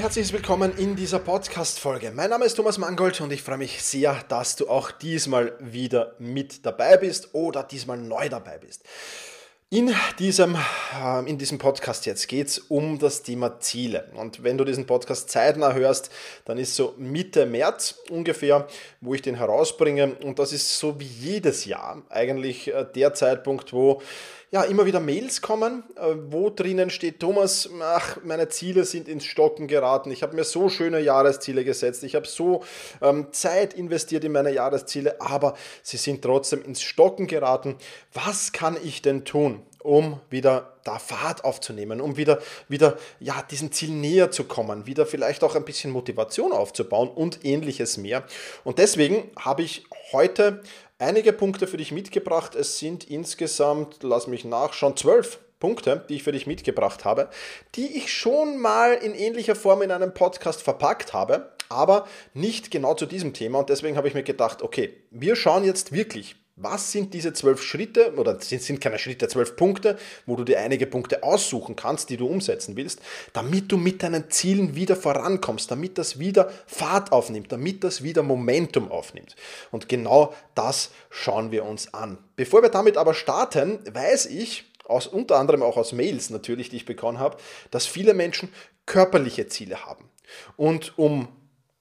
Hallo und herzlich willkommen in dieser Podcast-Folge. Mein Name ist Thomas Mangold und ich freue mich sehr, dass du auch diesmal wieder mit dabei bist oder diesmal neu dabei bist. In diesem, äh, in diesem Podcast jetzt geht es um das Thema Ziele. Und wenn du diesen Podcast zeitnah hörst, dann ist so Mitte März ungefähr, wo ich den herausbringe. Und das ist so wie jedes Jahr eigentlich äh, der Zeitpunkt, wo ja, immer wieder Mails kommen, äh, wo drinnen steht, Thomas, ach, meine Ziele sind ins Stocken geraten. Ich habe mir so schöne Jahresziele gesetzt. Ich habe so ähm, Zeit investiert in meine Jahresziele, aber sie sind trotzdem ins Stocken geraten. Was kann ich denn tun? um wieder da Fahrt aufzunehmen, um wieder, wieder ja, diesem Ziel näher zu kommen, wieder vielleicht auch ein bisschen Motivation aufzubauen und ähnliches mehr. Und deswegen habe ich heute einige Punkte für dich mitgebracht. Es sind insgesamt, lass mich nachschauen, zwölf Punkte, die ich für dich mitgebracht habe, die ich schon mal in ähnlicher Form in einem Podcast verpackt habe, aber nicht genau zu diesem Thema. Und deswegen habe ich mir gedacht, okay, wir schauen jetzt wirklich was sind diese zwölf Schritte oder sind, sind keine Schritte, zwölf Punkte, wo du dir einige Punkte aussuchen kannst, die du umsetzen willst, damit du mit deinen Zielen wieder vorankommst, damit das wieder Fahrt aufnimmt, damit das wieder Momentum aufnimmt. Und genau das schauen wir uns an. Bevor wir damit aber starten, weiß ich, aus, unter anderem auch aus Mails natürlich, die ich bekommen habe, dass viele Menschen körperliche Ziele haben. Und um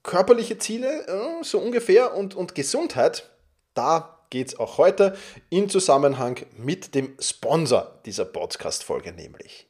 körperliche Ziele, äh, so ungefähr, und, und Gesundheit, da geht es auch heute in Zusammenhang mit dem Sponsor dieser Podcast-Folge, nämlich.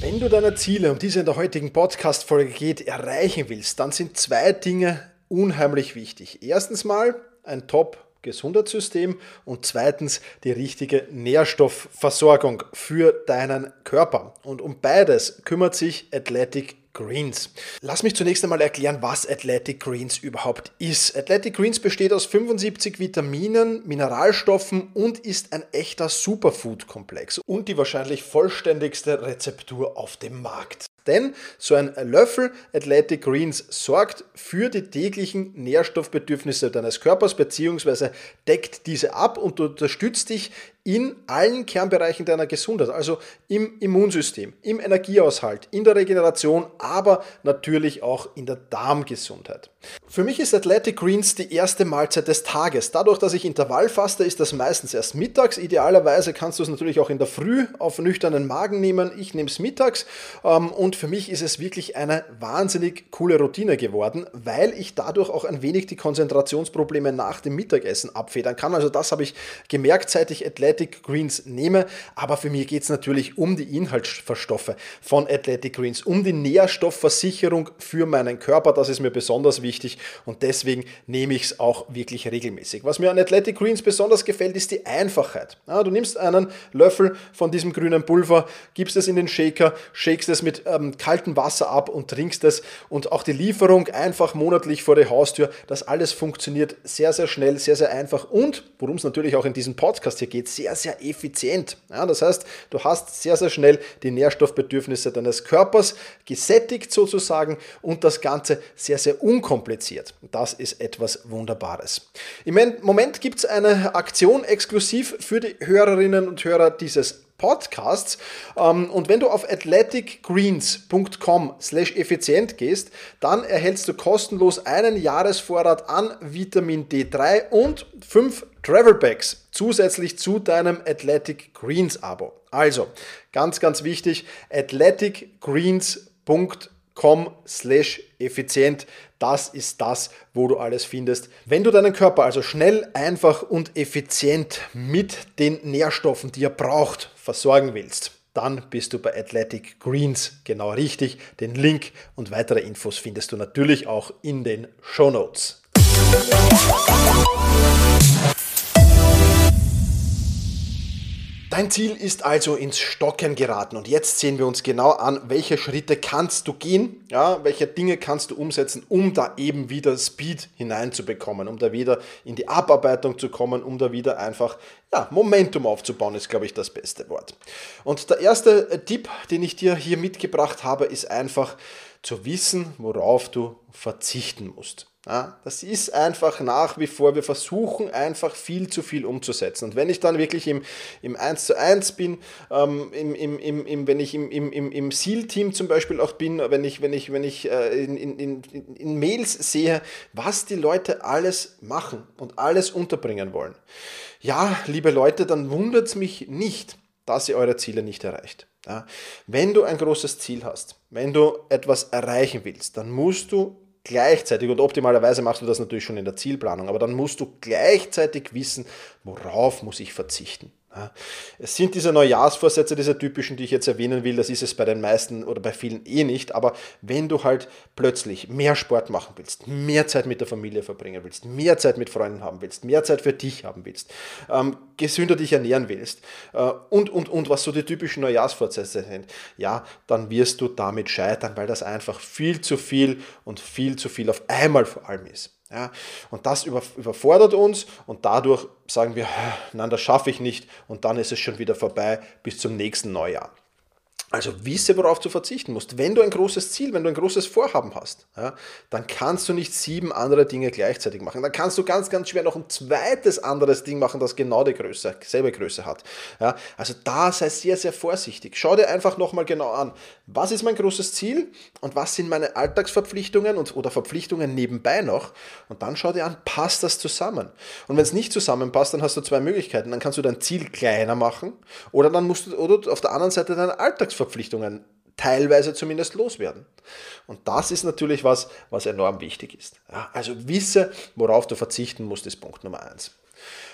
Wenn du deine Ziele, um die es in der heutigen Podcast-Folge geht, erreichen willst, dann sind zwei Dinge unheimlich wichtig. Erstens mal ein Top Gesundheitssystem und zweitens die richtige Nährstoffversorgung für deinen Körper. Und um beides kümmert sich Athletic Greens. Lass mich zunächst einmal erklären, was Athletic Greens überhaupt ist. Athletic Greens besteht aus 75 Vitaminen, Mineralstoffen und ist ein echter Superfood-Komplex und die wahrscheinlich vollständigste Rezeptur auf dem Markt. Denn so ein Löffel Athletic Greens sorgt für die täglichen Nährstoffbedürfnisse deines Körpers bzw. deckt diese ab und unterstützt dich in allen Kernbereichen deiner Gesundheit, also im Immunsystem, im Energiehaushalt, in der Regeneration, aber natürlich auch in der Darmgesundheit. Für mich ist Athletic Greens die erste Mahlzeit des Tages. Dadurch, dass ich Intervall faste, ist das meistens erst mittags. Idealerweise kannst du es natürlich auch in der Früh auf nüchternen Magen nehmen. Ich nehme es mittags ähm, und für mich ist es wirklich eine wahnsinnig coole Routine geworden, weil ich dadurch auch ein wenig die Konzentrationsprobleme nach dem Mittagessen abfedern kann. Also das habe ich gemerkt, seit ich Athletic Athletic Greens nehme. Aber für mich geht es natürlich um die Inhaltsstoffe von Athletic Greens, um die Nährstoffversicherung für meinen Körper. Das ist mir besonders wichtig und deswegen nehme ich es auch wirklich regelmäßig. Was mir an Athletic Greens besonders gefällt, ist die Einfachheit. Du nimmst einen Löffel von diesem grünen Pulver, gibst es in den Shaker, shakest es mit ähm, kaltem Wasser ab und trinkst es. Und auch die Lieferung einfach monatlich vor der Haustür. Das alles funktioniert sehr, sehr schnell, sehr, sehr einfach und, worum es natürlich auch in diesem Podcast hier geht, sehr, sehr effizient. Ja, das heißt, du hast sehr, sehr schnell die Nährstoffbedürfnisse deines Körpers gesättigt sozusagen und das Ganze sehr, sehr unkompliziert. Das ist etwas Wunderbares. Im Moment gibt es eine Aktion exklusiv für die Hörerinnen und Hörer dieses Podcasts. Ähm, und wenn du auf athleticgreens.com slash effizient gehst, dann erhältst du kostenlos einen Jahresvorrat an Vitamin D3 und fünf Travel Bags zusätzlich zu deinem Athletic Greens Abo. Also, ganz, ganz wichtig, athleticgreens.com slash effizient. Das ist das, wo du alles findest. Wenn du deinen Körper also schnell, einfach und effizient mit den Nährstoffen, die er braucht, versorgen willst, dann bist du bei Athletic Greens genau richtig. Den Link und weitere Infos findest du natürlich auch in den Show Notes. Dein Ziel ist also ins Stocken geraten und jetzt sehen wir uns genau an, welche Schritte kannst du gehen, ja, welche Dinge kannst du umsetzen, um da eben wieder Speed hineinzubekommen, um da wieder in die Abarbeitung zu kommen, um da wieder einfach ja, Momentum aufzubauen, ist glaube ich das beste Wort. Und der erste äh, Tipp, den ich dir hier mitgebracht habe, ist einfach zu wissen, worauf du verzichten musst. Ja, das ist einfach nach wie vor, wir versuchen einfach viel zu viel umzusetzen. Und wenn ich dann wirklich im, im 1 zu 1 bin, ähm, im, im, im, wenn ich im, im, im SEAL-Team zum Beispiel auch bin, wenn ich, wenn ich, wenn ich äh, in, in, in, in Mails sehe, was die Leute alles machen und alles unterbringen wollen. Ja, liebe Leute, dann wundert es mich nicht, dass ihr eure Ziele nicht erreicht. Ja, wenn du ein großes Ziel hast, wenn du etwas erreichen willst, dann musst du gleichzeitig, und optimalerweise machst du das natürlich schon in der Zielplanung, aber dann musst du gleichzeitig wissen, worauf muss ich verzichten. Es sind diese Neujahrsvorsätze, diese typischen, die ich jetzt erwähnen will, das ist es bei den meisten oder bei vielen eh nicht, aber wenn du halt plötzlich mehr Sport machen willst, mehr Zeit mit der Familie verbringen willst, mehr Zeit mit Freunden haben willst, mehr Zeit für dich haben willst, ähm, gesünder dich ernähren willst äh, und, und, und, was so die typischen Neujahrsvorsätze sind, ja, dann wirst du damit scheitern, weil das einfach viel zu viel und viel zu viel auf einmal vor allem ist. Ja, und das überfordert uns und dadurch sagen wir, nein, das schaffe ich nicht und dann ist es schon wieder vorbei bis zum nächsten Neujahr. Also wisse, worauf du verzichten musst. Wenn du ein großes Ziel, wenn du ein großes Vorhaben hast, ja, dann kannst du nicht sieben andere Dinge gleichzeitig machen. Dann kannst du ganz, ganz schwer noch ein zweites anderes Ding machen, das genau die Größe, selbe Größe hat. Ja, also da sei sehr, sehr vorsichtig. Schau dir einfach nochmal genau an, was ist mein großes Ziel und was sind meine Alltagsverpflichtungen und, oder Verpflichtungen nebenbei noch. Und dann schau dir an, passt das zusammen? Und wenn es nicht zusammenpasst, dann hast du zwei Möglichkeiten. Dann kannst du dein Ziel kleiner machen oder dann musst du oder auf der anderen Seite deine Alltagsverpflichtungen Verpflichtungen teilweise zumindest loswerden. Und das ist natürlich was, was enorm wichtig ist. Ja, also wisse, worauf du verzichten musst, ist Punkt Nummer eins.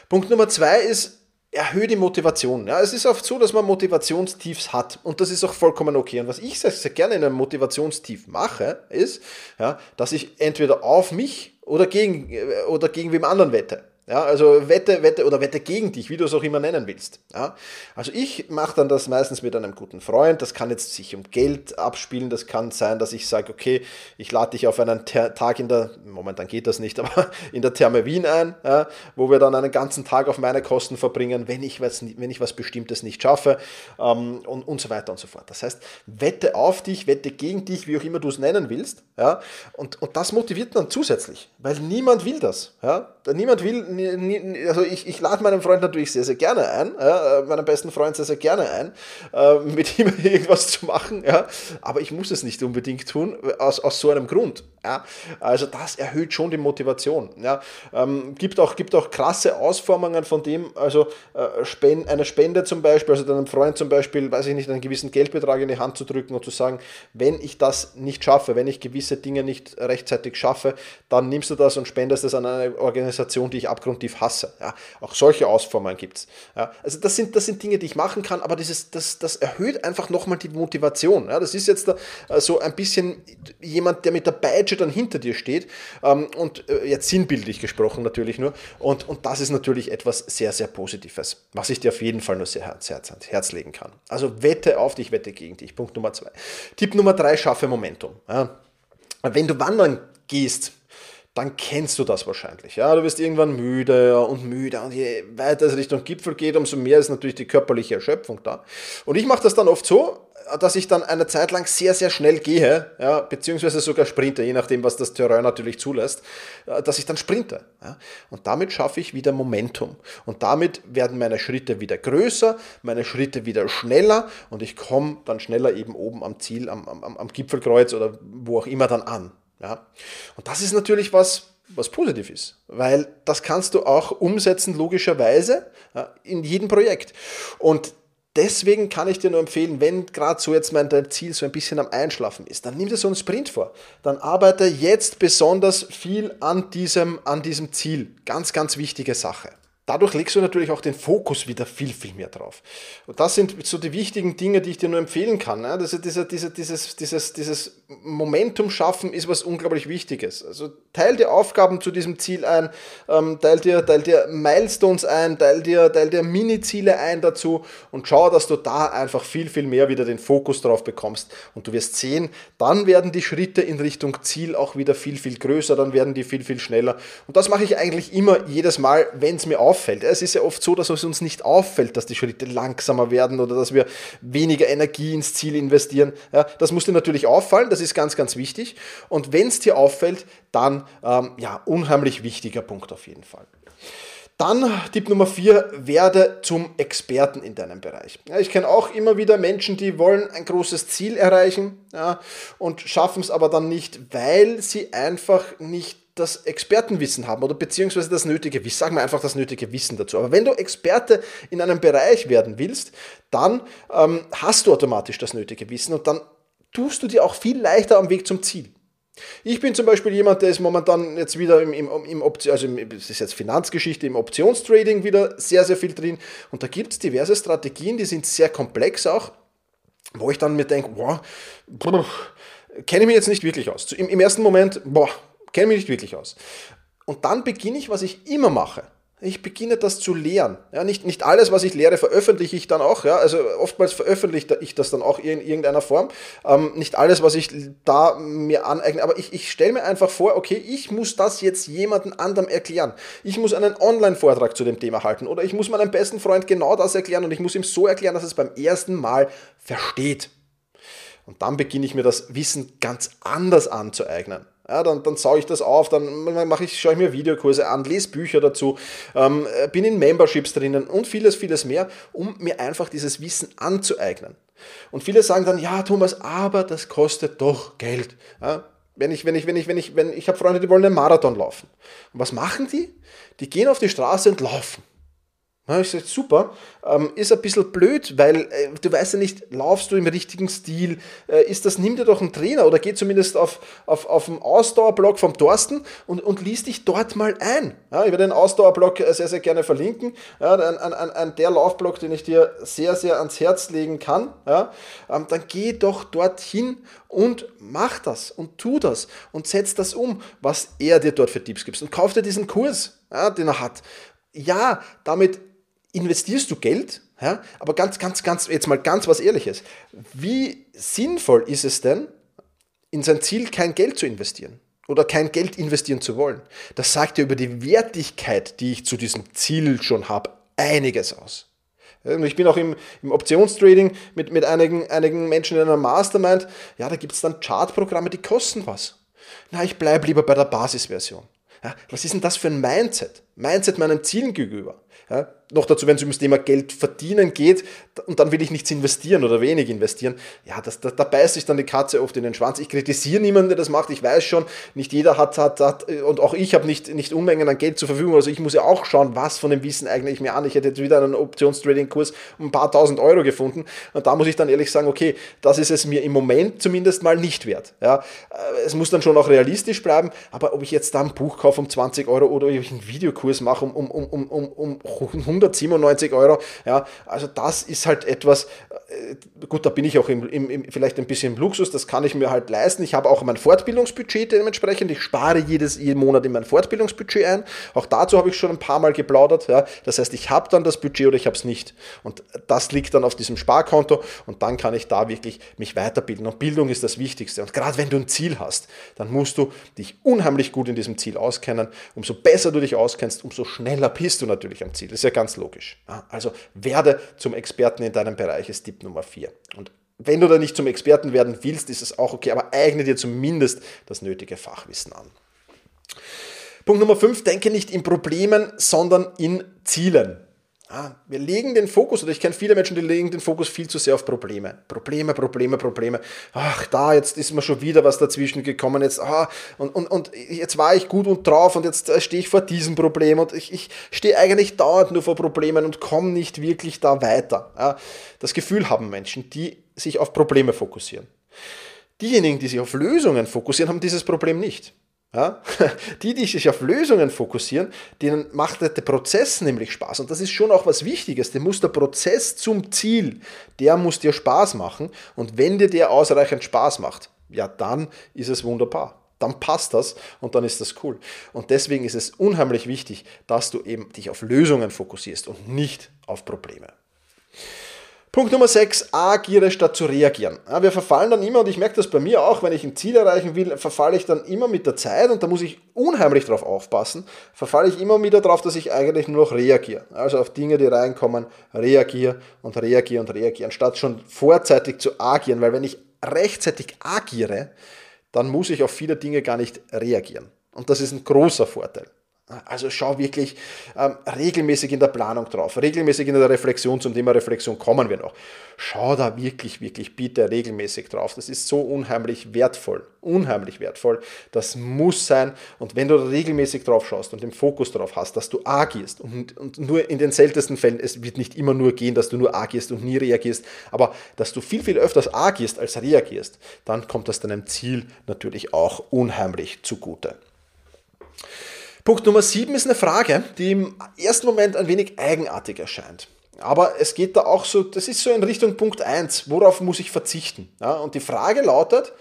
Punkt Nummer zwei ist, erhöhe die Motivation. Ja, es ist oft so, dass man Motivationstiefs hat und das ist auch vollkommen okay. Und was ich sehr, sehr gerne in einem Motivationstief mache, ist, ja, dass ich entweder auf mich oder gegen, äh, oder gegen wem anderen wette. Ja, also Wette, Wette oder Wette gegen dich, wie du es auch immer nennen willst. Ja, also ich mache dann das meistens mit einem guten Freund. Das kann jetzt sich um Geld abspielen. Das kann sein, dass ich sage, okay, ich lade dich auf einen Ter Tag in der, momentan geht das nicht, aber in der Therme Wien ein, ja, wo wir dann einen ganzen Tag auf meine Kosten verbringen, wenn ich was, wenn ich was Bestimmtes nicht schaffe ähm, und, und so weiter und so fort. Das heißt, Wette auf dich, Wette gegen dich, wie auch immer du es nennen willst. Ja, und, und das motiviert dann zusätzlich, weil niemand will das. Ja, niemand will also ich, ich lade meinen Freund natürlich sehr, sehr gerne ein, ja, meinen besten Freund sehr, sehr gerne ein, äh, mit ihm irgendwas zu machen, ja, aber ich muss es nicht unbedingt tun, aus, aus so einem Grund. Ja. Also das erhöht schon die Motivation. Ja. Ähm, gibt, auch, gibt auch krasse Ausformungen von dem, also äh, eine Spende zum Beispiel, also deinem Freund zum Beispiel, weiß ich nicht, einen gewissen Geldbetrag in die Hand zu drücken und zu sagen, wenn ich das nicht schaffe, wenn ich gewisse Dinge nicht rechtzeitig schaffe, dann nimmst du das und spendest es an eine Organisation, die ich abgrundtief hasse. Ja. Auch solche Ausformungen gibt es. Ja. Also das sind, das sind Dinge, die ich machen kann, aber dieses, das, das erhöht einfach nochmal die Motivation. Ja. Das ist jetzt da, äh, so ein bisschen jemand, der mit der Peitsche dann hinter dir steht. Ähm, und äh, jetzt sinnbildlich gesprochen natürlich nur. Und, und das ist natürlich etwas sehr, sehr Positives, was ich dir auf jeden Fall nur sehr ans Herz, ans Herz legen kann. Also wette auf dich, wette gegen dich. Punkt Nummer zwei. Tipp Nummer drei, schaffe Momentum. Ja. Wenn du wandern gehst, dann kennst du das wahrscheinlich. Ja, du wirst irgendwann müde und müde und je weiter es Richtung Gipfel geht, umso mehr ist natürlich die körperliche Erschöpfung da. Und ich mache das dann oft so, dass ich dann eine Zeit lang sehr, sehr schnell gehe, ja, beziehungsweise sogar sprinte, je nachdem, was das Terrain natürlich zulässt, äh, dass ich dann sprinte. Ja. Und damit schaffe ich wieder Momentum. Und damit werden meine Schritte wieder größer, meine Schritte wieder schneller und ich komme dann schneller eben oben am Ziel, am, am, am Gipfelkreuz oder wo auch immer dann an. Ja. Und das ist natürlich was, was positiv ist, weil das kannst du auch umsetzen, logischerweise, in jedem Projekt. Und deswegen kann ich dir nur empfehlen, wenn gerade so jetzt mein Ziel so ein bisschen am Einschlafen ist, dann nimm dir so einen Sprint vor. Dann arbeite jetzt besonders viel an diesem, an diesem Ziel. Ganz, ganz wichtige Sache. Dadurch legst du natürlich auch den Fokus wieder viel, viel mehr drauf. Und das sind so die wichtigen Dinge, die ich dir nur empfehlen kann. Ne? Also diese, diese, dieses, dieses, dieses Momentum schaffen ist was unglaublich Wichtiges. Also teil dir Aufgaben zu diesem Ziel ein, ähm, teil, dir, teil dir Milestones ein, teil dir, teil dir Mini-Ziele ein dazu und schau, dass du da einfach viel, viel mehr wieder den Fokus drauf bekommst. Und du wirst sehen, dann werden die Schritte in Richtung Ziel auch wieder viel, viel größer, dann werden die viel, viel schneller. Und das mache ich eigentlich immer jedes Mal, wenn es mir auffällt auffällt. Es ist ja oft so, dass es uns nicht auffällt, dass die Schritte langsamer werden oder dass wir weniger Energie ins Ziel investieren. Ja, das muss dir natürlich auffallen, das ist ganz, ganz wichtig. Und wenn es dir auffällt, dann ähm, ja, unheimlich wichtiger Punkt auf jeden Fall. Dann Tipp Nummer vier, werde zum Experten in deinem Bereich. Ja, ich kenne auch immer wieder Menschen, die wollen ein großes Ziel erreichen ja, und schaffen es aber dann nicht, weil sie einfach nicht das Expertenwissen haben oder beziehungsweise das nötige Wissen, sagen wir einfach das nötige Wissen dazu. Aber wenn du Experte in einem Bereich werden willst, dann ähm, hast du automatisch das nötige Wissen und dann tust du dir auch viel leichter am Weg zum Ziel. Ich bin zum Beispiel jemand, der ist momentan jetzt wieder im, im, im Option, also es ist jetzt Finanzgeschichte, im Optionstrading wieder sehr, sehr viel drin. Und da gibt es diverse Strategien, die sind sehr komplex auch, wo ich dann mir denke, boah, kenne ich mich jetzt nicht wirklich aus. Im, Im, ersten Moment, boah, kenne mich nicht wirklich aus. Und dann beginne ich, was ich immer mache. Ich beginne das zu lehren. Ja, nicht, nicht alles, was ich lehre, veröffentliche ich dann auch. Ja, also oftmals veröffentliche ich das dann auch in irgendeiner Form. Ähm, nicht alles, was ich da mir aneigne, aber ich, ich stelle mir einfach vor, okay, ich muss das jetzt jemandem anderem erklären. Ich muss einen Online-Vortrag zu dem Thema halten oder ich muss meinem besten Freund genau das erklären und ich muss ihm so erklären, dass er es beim ersten Mal versteht. Und dann beginne ich mir das Wissen ganz anders anzueignen. Ja, dann, dann sauge ich das auf, dann mache ich, schaue ich mir Videokurse an, lese Bücher dazu, ähm, bin in Memberships drinnen und vieles, vieles mehr, um mir einfach dieses Wissen anzueignen. Und viele sagen dann, ja, Thomas, aber das kostet doch Geld. Ja, wenn ich, wenn ich, wenn ich, wenn ich, wenn ich habe Freunde, die wollen einen Marathon laufen. Und was machen die? Die gehen auf die Straße und laufen. Ja, ich sage, super, ähm, ist ein bisschen blöd, weil äh, du weißt ja nicht, laufst du im richtigen Stil, äh, ist das, nimm dir doch einen Trainer oder geh zumindest auf, auf, auf den Ausdauerblog vom Thorsten und, und lies dich dort mal ein. Ja, ich werde den Ausdauerblog äh, sehr, sehr gerne verlinken, ja, ein, ein, ein, der Laufblog, den ich dir sehr, sehr ans Herz legen kann. Ja, ähm, dann geh doch dorthin und mach das und tu das und setz das um, was er dir dort für Tipps gibt und kauf dir diesen Kurs, ja, den er hat. Ja, damit investierst du Geld, ja, aber ganz, ganz, ganz, jetzt mal ganz was Ehrliches. Wie sinnvoll ist es denn, in sein Ziel kein Geld zu investieren? Oder kein Geld investieren zu wollen? Das sagt ja über die Wertigkeit, die ich zu diesem Ziel schon habe, einiges aus. Ich bin auch im, im Optionstrading mit, mit einigen, einigen Menschen in einer Mastermind. Ja, da gibt es dann Chartprogramme, die kosten was. Na, ich bleibe lieber bei der Basisversion. Ja, was ist denn das für ein Mindset? Mindset meinen Zielen gegenüber. Ja, noch dazu, wenn es um das Thema Geld verdienen geht und dann will ich nichts investieren oder wenig investieren, ja, das, da, da beißt sich dann die Katze oft in den Schwanz. Ich kritisiere niemanden, der das macht. Ich weiß schon, nicht jeder hat, hat, hat und auch ich habe nicht, nicht Unmengen an Geld zur Verfügung. Also ich muss ja auch schauen, was von dem Wissen eigne ich mir an. Ich hätte jetzt wieder einen Optionstrading-Kurs um ein paar tausend Euro gefunden und da muss ich dann ehrlich sagen, okay, das ist es mir im Moment zumindest mal nicht wert. Ja, es muss dann schon auch realistisch bleiben, aber ob ich jetzt da ein Buch kaufe um 20 Euro oder ob ich einen Videokurs mache um, um, um, um, um 197 Euro. Ja, also das ist halt etwas, äh, gut, da bin ich auch im, im, im, vielleicht ein bisschen im Luxus, das kann ich mir halt leisten. Ich habe auch mein Fortbildungsbudget dementsprechend. Ich spare jedes, jeden Monat in mein Fortbildungsbudget ein. Auch dazu habe ich schon ein paar Mal geplaudert. Ja. Das heißt, ich habe dann das Budget oder ich habe es nicht. Und das liegt dann auf diesem Sparkonto und dann kann ich da wirklich mich weiterbilden. Und Bildung ist das Wichtigste. Und gerade wenn du ein Ziel hast, dann musst du dich unheimlich gut in diesem Ziel auskennen. Umso besser du dich auskennst, umso schneller bist du natürlich am Ziel. Das ist ja ganz logisch. Also werde zum Experten in deinem Bereich, ist Tipp Nummer 4. Und wenn du da nicht zum Experten werden willst, ist es auch okay, aber eigne dir zumindest das nötige Fachwissen an. Punkt Nummer 5, denke nicht in Problemen, sondern in Zielen. Ah, wir legen den Fokus, oder ich kenne viele Menschen, die legen den Fokus viel zu sehr auf Probleme. Probleme, Probleme, Probleme. Ach, da, jetzt ist mir schon wieder was dazwischen gekommen. Jetzt, ah, und, und, und jetzt war ich gut und drauf und jetzt äh, stehe ich vor diesem Problem und ich, ich stehe eigentlich dauernd nur vor Problemen und komme nicht wirklich da weiter. Ja, das Gefühl haben Menschen, die sich auf Probleme fokussieren. Diejenigen, die sich auf Lösungen fokussieren, haben dieses Problem nicht. Ja? Die, die sich auf Lösungen fokussieren, denen macht der Prozess nämlich Spaß. Und das ist schon auch was Wichtiges. Dem muss der Prozess zum Ziel, der muss dir Spaß machen. Und wenn dir der ausreichend Spaß macht, ja, dann ist es wunderbar. Dann passt das und dann ist das cool. Und deswegen ist es unheimlich wichtig, dass du eben dich auf Lösungen fokussierst und nicht auf Probleme. Punkt Nummer 6, agiere statt zu reagieren. Wir verfallen dann immer, und ich merke das bei mir auch, wenn ich ein Ziel erreichen will, verfalle ich dann immer mit der Zeit, und da muss ich unheimlich drauf aufpassen, verfalle ich immer wieder darauf, dass ich eigentlich nur noch reagiere. Also auf Dinge, die reinkommen, reagiere und reagiere und reagiere, anstatt schon vorzeitig zu agieren, weil wenn ich rechtzeitig agiere, dann muss ich auf viele Dinge gar nicht reagieren. Und das ist ein großer Vorteil. Also schau wirklich ähm, regelmäßig in der Planung drauf, regelmäßig in der Reflexion, zum Thema Reflexion kommen wir noch. Schau da wirklich, wirklich bitte regelmäßig drauf. Das ist so unheimlich wertvoll, unheimlich wertvoll. Das muss sein. Und wenn du regelmäßig drauf schaust und den Fokus darauf hast, dass du agierst und, und nur in den seltensten Fällen, es wird nicht immer nur gehen, dass du nur agierst und nie reagierst, aber dass du viel, viel öfters agierst als reagierst, dann kommt das deinem Ziel natürlich auch unheimlich zugute. Punkt Nummer 7 ist eine Frage, die im ersten Moment ein wenig eigenartig erscheint. Aber es geht da auch so, das ist so in Richtung Punkt 1, worauf muss ich verzichten? Ja, und die Frage lautet,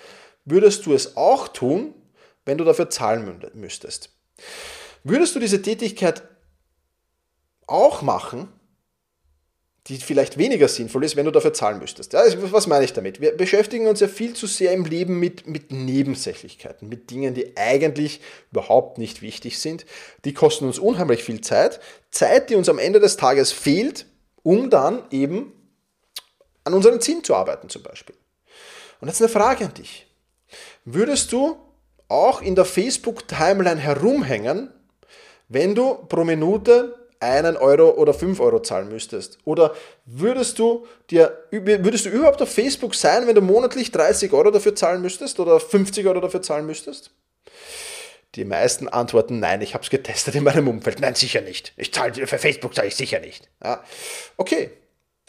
würdest du es auch tun, wenn du dafür zahlen müsstest? Würdest du diese Tätigkeit auch machen, die vielleicht weniger sinnvoll ist, wenn du dafür zahlen müsstest. Ja, was meine ich damit? Wir beschäftigen uns ja viel zu sehr im Leben mit, mit Nebensächlichkeiten, mit Dingen, die eigentlich überhaupt nicht wichtig sind. Die kosten uns unheimlich viel Zeit. Zeit, die uns am Ende des Tages fehlt, um dann eben an unseren Zielen zu arbeiten zum Beispiel. Und jetzt eine Frage an dich. Würdest du auch in der Facebook-Timeline herumhängen, wenn du pro Minute einen Euro oder fünf Euro zahlen müsstest? Oder würdest du, dir, würdest du überhaupt auf Facebook sein, wenn du monatlich 30 Euro dafür zahlen müsstest oder 50 Euro dafür zahlen müsstest? Die meisten antworten nein, ich habe es getestet in meinem Umfeld. Nein, sicher nicht. Ich zahle für Facebook zahle ich sicher nicht. Ja. Okay,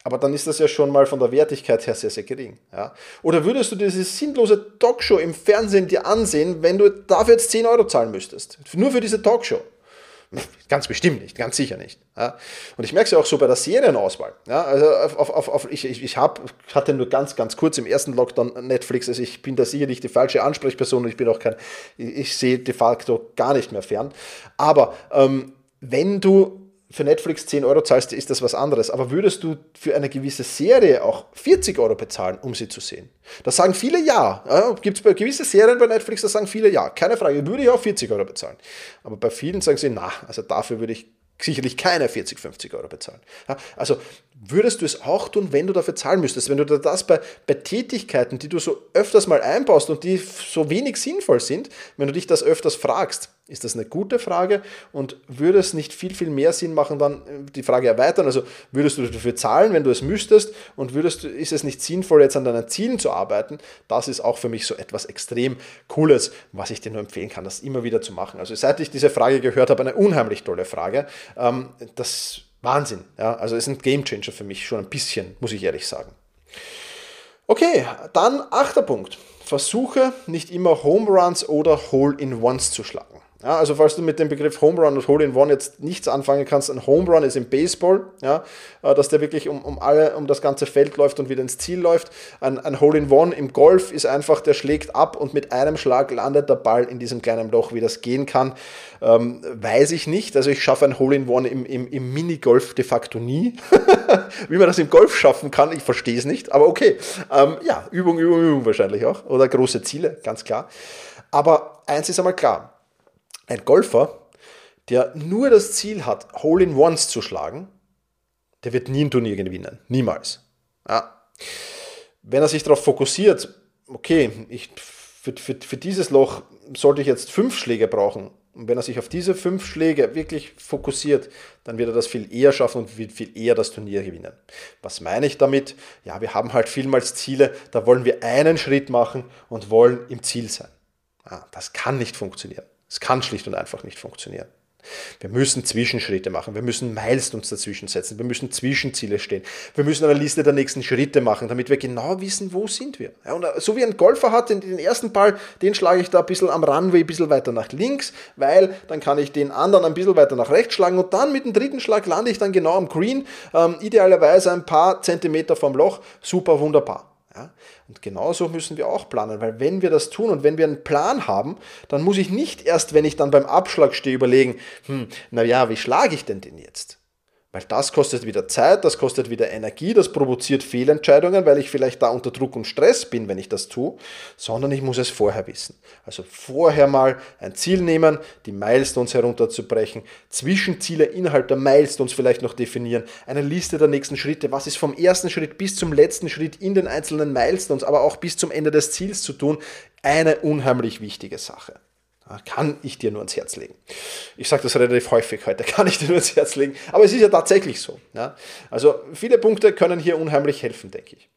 aber dann ist das ja schon mal von der Wertigkeit her sehr, sehr gering. Ja. Oder würdest du diese sinnlose Talkshow im Fernsehen dir ansehen, wenn du dafür jetzt 10 Euro zahlen müsstest? Nur für diese Talkshow. Ganz bestimmt nicht, ganz sicher nicht. Ja. Und ich merke es ja auch so bei der Serienauswahl. Ja. Also auf, auf, auf, ich, ich, hab, hatte nur ganz, ganz kurz im ersten Lockdown Netflix, also ich bin da sicherlich die falsche Ansprechperson und ich bin auch kein, ich, ich sehe de facto gar nicht mehr fern. Aber ähm, wenn du für Netflix 10 Euro zahlst, ist das was anderes. Aber würdest du für eine gewisse Serie auch 40 Euro bezahlen, um sie zu sehen? Da sagen viele ja. Gibt es gewisse Serien bei Netflix, da sagen viele ja. Keine Frage, würde ich auch 40 Euro bezahlen. Aber bei vielen sagen sie, na, also dafür würde ich sicherlich keine 40, 50 Euro bezahlen. Also würdest du es auch tun, wenn du dafür zahlen müsstest? Wenn du das bei, bei Tätigkeiten, die du so öfters mal einbaust und die so wenig sinnvoll sind, wenn du dich das öfters fragst, ist das eine gute Frage und würde es nicht viel, viel mehr Sinn machen, dann äh, die Frage erweitern? Also würdest du dafür zahlen, wenn du es müsstest und würdest, ist es nicht sinnvoll, jetzt an deinen Zielen zu arbeiten? Das ist auch für mich so etwas extrem Cooles, was ich dir nur empfehlen kann, das immer wieder zu machen. Also seit ich diese Frage gehört habe, eine unheimlich tolle Frage. Ähm, das Wahnsinn. Ja? Also ist ein Gamechanger für mich schon ein bisschen, muss ich ehrlich sagen. Okay, dann achter Punkt. Versuche nicht immer Home Runs oder Hole-in-Ones zu schlagen. Ja, also falls du mit dem Begriff Home Run und Hole in One jetzt nichts anfangen kannst, ein Home Run ist im Baseball, ja, äh, dass der wirklich um, um, alle, um das ganze Feld läuft und wieder ins Ziel läuft. Ein, ein Hole in One im Golf ist einfach, der schlägt ab und mit einem Schlag landet der Ball in diesem kleinen Loch. Wie das gehen kann, ähm, weiß ich nicht. Also ich schaffe ein Hole in One im, im, im Minigolf de facto nie. Wie man das im Golf schaffen kann, ich verstehe es nicht, aber okay. Ähm, ja, Übung, Übung, Übung wahrscheinlich auch. Oder große Ziele, ganz klar. Aber eins ist einmal klar ein Golfer, der nur das Ziel hat, Hole-in-Ones zu schlagen, der wird nie ein Turnier gewinnen. Niemals. Ja. Wenn er sich darauf fokussiert, okay, ich, für, für, für dieses Loch sollte ich jetzt fünf Schläge brauchen. Und wenn er sich auf diese fünf Schläge wirklich fokussiert, dann wird er das viel eher schaffen und wird viel eher das Turnier gewinnen. Was meine ich damit? Ja, wir haben halt vielmals Ziele, da wollen wir einen Schritt machen und wollen im Ziel sein. Ja, das kann nicht funktionieren. Es kann schlicht und einfach nicht funktionieren. Wir müssen Zwischenschritte machen, wir müssen Milestones dazwischen setzen, wir müssen Zwischenziele stehen, wir müssen eine Liste der nächsten Schritte machen, damit wir genau wissen, wo sind wir. Ja, und äh, so wie ein Golfer hat, den, den ersten Ball, den schlage ich da ein bisschen am Runway, ein bisschen weiter nach links, weil dann kann ich den anderen ein bisschen weiter nach rechts schlagen und dann mit dem dritten Schlag lande ich dann genau am Green, ähm, idealerweise ein paar Zentimeter vom Loch, super wunderbar. Ja? Und genauso müssen wir auch planen, weil wenn wir das tun und wenn wir einen Plan haben, dann muss ich nicht erst, wenn ich dann beim Abschlag stehe, überlegen, hm, naja, wie schlage ich denn den jetzt? Weil das kostet wieder Zeit, das kostet wieder Energie, das provoziert Fehlentscheidungen, weil ich vielleicht da unter Druck und Stress bin, wenn ich das tue, sondern ich muss es vorher wissen. Also vorher mal ein Ziel nehmen, die Milestones herunterzubrechen, Zwischenziele innerhalb der Milestones vielleicht noch definieren, eine Liste der nächsten Schritte, was ist vom ersten Schritt bis zum letzten Schritt in den einzelnen Milestones, aber auch bis zum Ende des Ziels zu tun, eine unheimlich wichtige Sache. Kann ich dir nur ans Herz legen. Ich sage das relativ häufig heute, kann ich dir nur ans Herz legen. Aber es ist ja tatsächlich so. Ja? Also viele Punkte können hier unheimlich helfen, denke ich.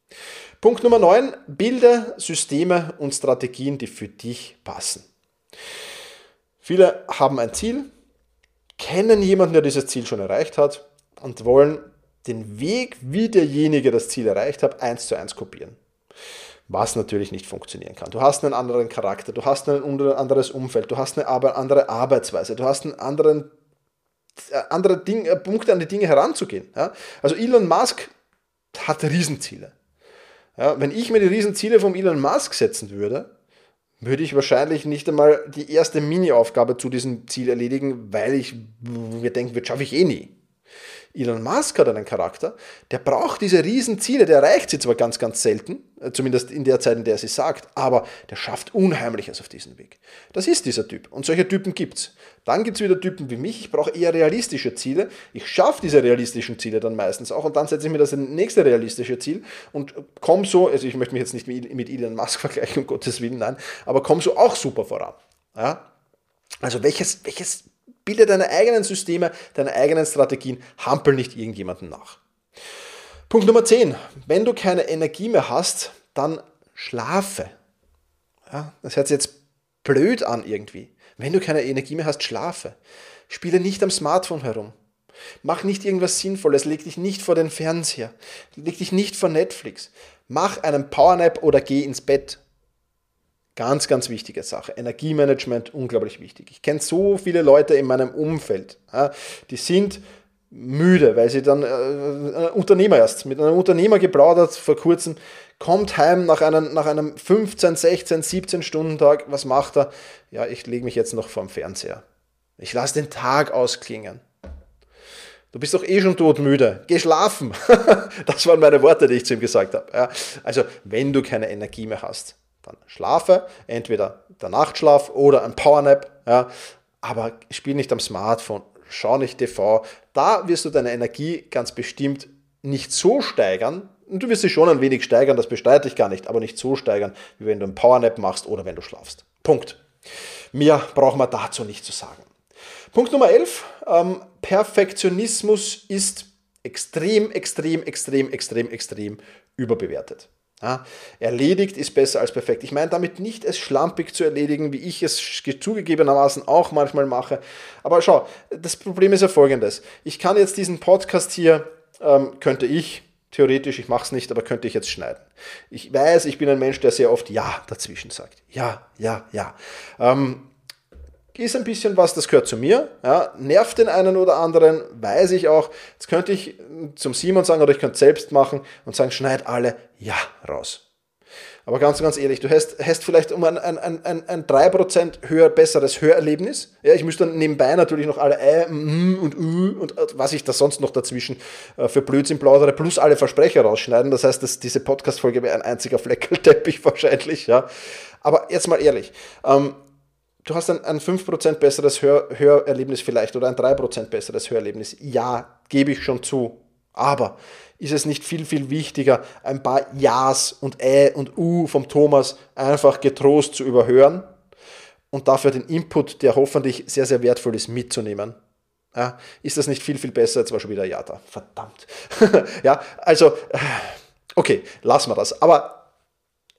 Punkt Nummer 9, bilde Systeme und Strategien, die für dich passen. Viele haben ein Ziel, kennen jemanden, der dieses Ziel schon erreicht hat und wollen den Weg, wie derjenige das Ziel erreicht hat, eins zu eins kopieren was natürlich nicht funktionieren kann. Du hast einen anderen Charakter, du hast ein anderes Umfeld, du hast eine andere Arbeitsweise, du hast einen anderen, äh, andere Ding, äh, Punkte an die Dinge heranzugehen. Ja? Also Elon Musk hat Riesenziele. Ja, wenn ich mir die Riesenziele vom Elon Musk setzen würde, würde ich wahrscheinlich nicht einmal die erste Mini-Aufgabe zu diesem Ziel erledigen, weil ich mir denke, das schaffe ich eh nie. Elon Musk hat einen Charakter, der braucht diese Riesenziele, der erreicht sie zwar ganz, ganz selten, äh, zumindest in der Zeit, in der er sie sagt, aber der schafft Unheimliches auf diesem Weg. Das ist dieser Typ und solche Typen gibt es. Dann gibt es wieder Typen wie mich, ich brauche eher realistische Ziele, ich schaffe diese realistischen Ziele dann meistens auch und dann setze ich mir das nächste realistische Ziel und komme so, also ich möchte mich jetzt nicht mit Elon Musk vergleichen, um Gottes Willen, nein, aber komme so auch super voran. Ja? Also welches, welches Bilde deine eigenen Systeme, deine eigenen Strategien, hampel nicht irgendjemanden nach. Punkt Nummer 10. Wenn du keine Energie mehr hast, dann schlafe. Ja, das hört sich jetzt blöd an irgendwie. Wenn du keine Energie mehr hast, schlafe. Spiele nicht am Smartphone herum. Mach nicht irgendwas Sinnvolles, leg dich nicht vor den Fernseher, leg dich nicht vor Netflix. Mach einen Powernap oder geh ins Bett. Ganz, ganz wichtige Sache. Energiemanagement, unglaublich wichtig. Ich kenne so viele Leute in meinem Umfeld, die sind müde, weil sie dann, äh, Unternehmer erst, mit einem Unternehmer geplaudert vor kurzem, kommt heim nach einem, nach einem 15, 16, 17 Stunden Tag, was macht er? Ja, ich lege mich jetzt noch vorm Fernseher. Ich lasse den Tag ausklingen. Du bist doch eh schon todmüde. Geh schlafen. das waren meine Worte, die ich zu ihm gesagt habe. Ja, also, wenn du keine Energie mehr hast, dann schlafe, entweder der Nachtschlaf oder ein Powernap, ja, aber spiel nicht am Smartphone, schau nicht TV. Da wirst du deine Energie ganz bestimmt nicht so steigern. Du wirst sie schon ein wenig steigern, das bestreite ich gar nicht, aber nicht so steigern, wie wenn du ein Powernap machst oder wenn du schlafst. Punkt. Mehr brauchen wir dazu nicht zu sagen. Punkt Nummer 11. Ähm, Perfektionismus ist extrem, extrem, extrem, extrem, extrem überbewertet. Ja, erledigt ist besser als perfekt. Ich meine damit nicht es schlampig zu erledigen, wie ich es zugegebenermaßen auch manchmal mache. Aber schau, das Problem ist ja folgendes. Ich kann jetzt diesen Podcast hier, ähm, könnte ich, theoretisch, ich mache es nicht, aber könnte ich jetzt schneiden. Ich weiß, ich bin ein Mensch, der sehr oft Ja dazwischen sagt. Ja, ja, ja. Ähm, ist ein bisschen was, das gehört zu mir, ja, nervt den einen oder anderen, weiß ich auch. Jetzt könnte ich zum Simon sagen oder ich könnte selbst machen und sagen, schneid alle Ja raus. Aber ganz, ganz ehrlich, du hast, hast vielleicht um ein, ein, ein, ein 3% höher besseres Hörerlebnis. Ja, ich müsste dann nebenbei natürlich noch alle Ä, M und Ü und was ich da sonst noch dazwischen äh, für Blödsinn plaudere, plus alle Versprecher rausschneiden. Das heißt, dass diese Podcast-Folge wäre ein einziger Fleckelteppich wahrscheinlich. Ja. Aber jetzt mal ehrlich, ähm, du hast ein, ein 5% besseres Hör, Hörerlebnis vielleicht oder ein 3% besseres Hörerlebnis. Ja, gebe ich schon zu. Aber ist es nicht viel, viel wichtiger, ein paar Ja's und Ä und U vom Thomas einfach getrost zu überhören und dafür den Input, der hoffentlich sehr, sehr wertvoll ist, mitzunehmen? Ja, ist das nicht viel, viel besser? Jetzt war schon wieder Ja da. Verdammt. ja, also, okay, lassen wir das. Aber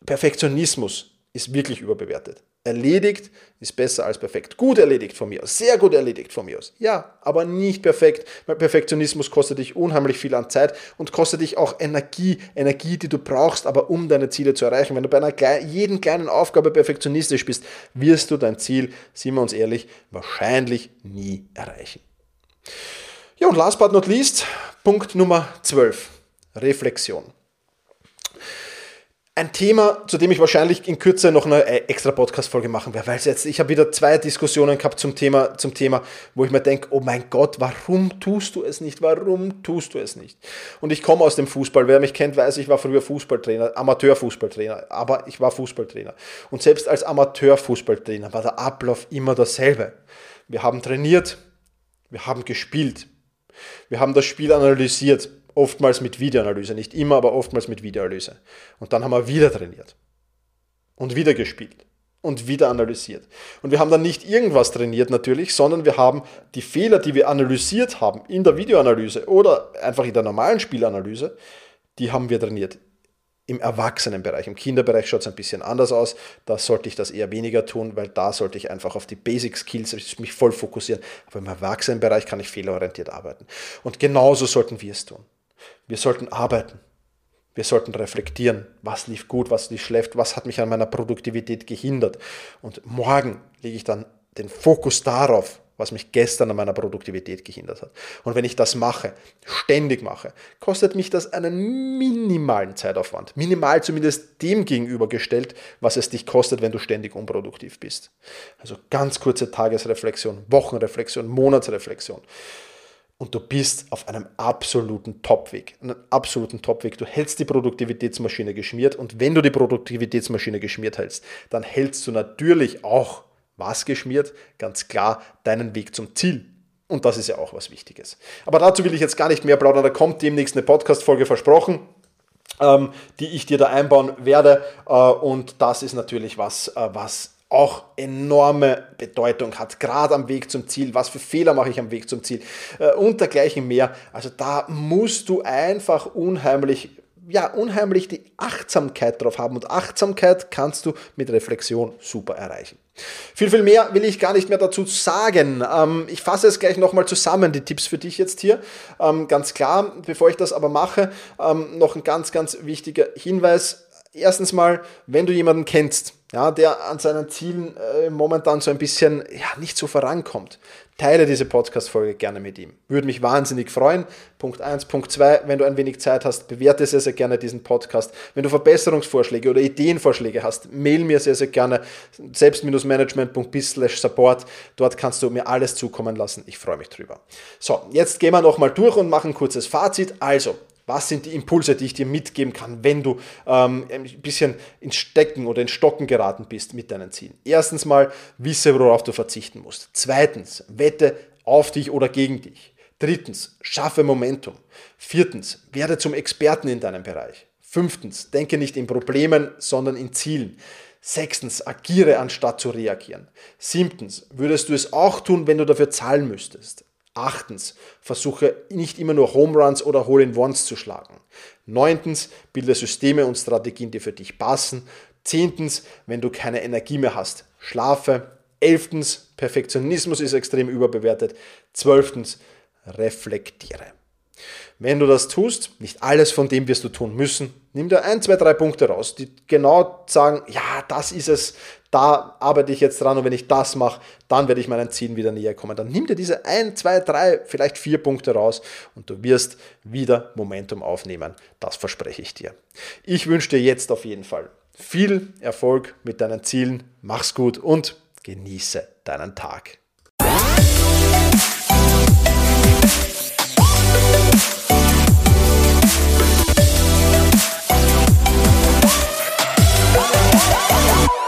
Perfektionismus ist wirklich überbewertet. Erledigt ist besser als perfekt. Gut erledigt von mir aus, sehr gut erledigt von mir aus. Ja, aber nicht perfekt, weil Perfektionismus kostet dich unheimlich viel an Zeit und kostet dich auch Energie, Energie, die du brauchst, aber um deine Ziele zu erreichen. Wenn du bei einer jeden kleinen Aufgabe perfektionistisch bist, wirst du dein Ziel, sind wir uns ehrlich, wahrscheinlich nie erreichen. Ja, und last but not least, Punkt Nummer 12, Reflexion. Ein Thema, zu dem ich wahrscheinlich in Kürze noch eine äh, extra Podcast-Folge machen werde, weil jetzt, ich habe wieder zwei Diskussionen gehabt zum Thema, zum Thema, wo ich mir denke, oh mein Gott, warum tust du es nicht? Warum tust du es nicht? Und ich komme aus dem Fußball. Wer mich kennt, weiß, ich war früher Fußballtrainer, Amateurfußballtrainer, aber ich war Fußballtrainer. Und selbst als Amateurfußballtrainer war der Ablauf immer dasselbe. Wir haben trainiert, wir haben gespielt, wir haben das Spiel analysiert, Oftmals mit Videoanalyse, nicht immer, aber oftmals mit Videoanalyse. Und dann haben wir wieder trainiert und wieder gespielt und wieder analysiert. Und wir haben dann nicht irgendwas trainiert natürlich, sondern wir haben die Fehler, die wir analysiert haben in der Videoanalyse oder einfach in der normalen Spielanalyse, die haben wir trainiert im Erwachsenenbereich. Im Kinderbereich schaut es ein bisschen anders aus. Da sollte ich das eher weniger tun, weil da sollte ich einfach auf die Basic Skills mich voll fokussieren. Aber im Erwachsenenbereich kann ich fehlerorientiert arbeiten. Und genauso sollten wir es tun. Wir sollten arbeiten. Wir sollten reflektieren, was lief gut, was lief schlecht, was hat mich an meiner Produktivität gehindert. Und morgen lege ich dann den Fokus darauf, was mich gestern an meiner Produktivität gehindert hat. Und wenn ich das mache, ständig mache, kostet mich das einen minimalen Zeitaufwand. Minimal zumindest dem gegenübergestellt, was es dich kostet, wenn du ständig unproduktiv bist. Also ganz kurze Tagesreflexion, Wochenreflexion, Monatsreflexion und du bist auf einem absoluten Topweg. Einen absoluten Topweg. Du hältst die Produktivitätsmaschine geschmiert und wenn du die Produktivitätsmaschine geschmiert hältst, dann hältst du natürlich auch was geschmiert? Ganz klar deinen Weg zum Ziel. Und das ist ja auch was Wichtiges. Aber dazu will ich jetzt gar nicht mehr plaudern. Da kommt demnächst eine Podcast-Folge versprochen, ähm, die ich dir da einbauen werde. Äh, und das ist natürlich was, äh, was auch enorme Bedeutung hat, gerade am Weg zum Ziel, was für Fehler mache ich am Weg zum Ziel äh, und dergleichen mehr. Also da musst du einfach unheimlich, ja, unheimlich die Achtsamkeit drauf haben und Achtsamkeit kannst du mit Reflexion super erreichen. Viel, viel mehr will ich gar nicht mehr dazu sagen. Ähm, ich fasse es gleich nochmal zusammen, die Tipps für dich jetzt hier. Ähm, ganz klar, bevor ich das aber mache, ähm, noch ein ganz, ganz wichtiger Hinweis. Erstens mal, wenn du jemanden kennst, ja, der an seinen Zielen äh, momentan so ein bisschen ja, nicht so vorankommt. Teile diese Podcast-Folge gerne mit ihm. Würde mich wahnsinnig freuen. Punkt 1. Punkt 2, wenn du ein wenig Zeit hast, bewerte sehr, sehr gerne diesen Podcast. Wenn du Verbesserungsvorschläge oder Ideenvorschläge hast, mail mir sehr, sehr gerne selbst-management.bis support. Dort kannst du mir alles zukommen lassen. Ich freue mich drüber. So, jetzt gehen wir nochmal durch und machen ein kurzes Fazit. Also, was sind die Impulse, die ich dir mitgeben kann, wenn du ähm, ein bisschen ins Stecken oder ins Stocken geraten bist mit deinen Zielen? Erstens mal, wisse, worauf du verzichten musst. Zweitens, wette auf dich oder gegen dich. Drittens, schaffe Momentum. Viertens, werde zum Experten in deinem Bereich. Fünftens, denke nicht in Problemen, sondern in Zielen. Sechstens, agiere anstatt zu reagieren. Siebtens, würdest du es auch tun, wenn du dafür zahlen müsstest. Achtens, versuche nicht immer nur Home Runs oder Hole-in-Ones zu schlagen. Neuntens, bilde Systeme und Strategien, die für dich passen. Zehntens, wenn du keine Energie mehr hast, schlafe. Elftens, Perfektionismus ist extrem überbewertet. Zwölftens, reflektiere. Wenn du das tust, nicht alles von dem wirst du tun müssen, nimm dir ein, zwei, drei Punkte raus, die genau sagen, ja, das ist es, da arbeite ich jetzt dran und wenn ich das mache, dann werde ich meinen Zielen wieder näher kommen. Dann nimm dir diese ein, zwei, drei, vielleicht vier Punkte raus und du wirst wieder Momentum aufnehmen. Das verspreche ich dir. Ich wünsche dir jetzt auf jeden Fall viel Erfolg mit deinen Zielen. Mach's gut und genieße deinen Tag. Yeah.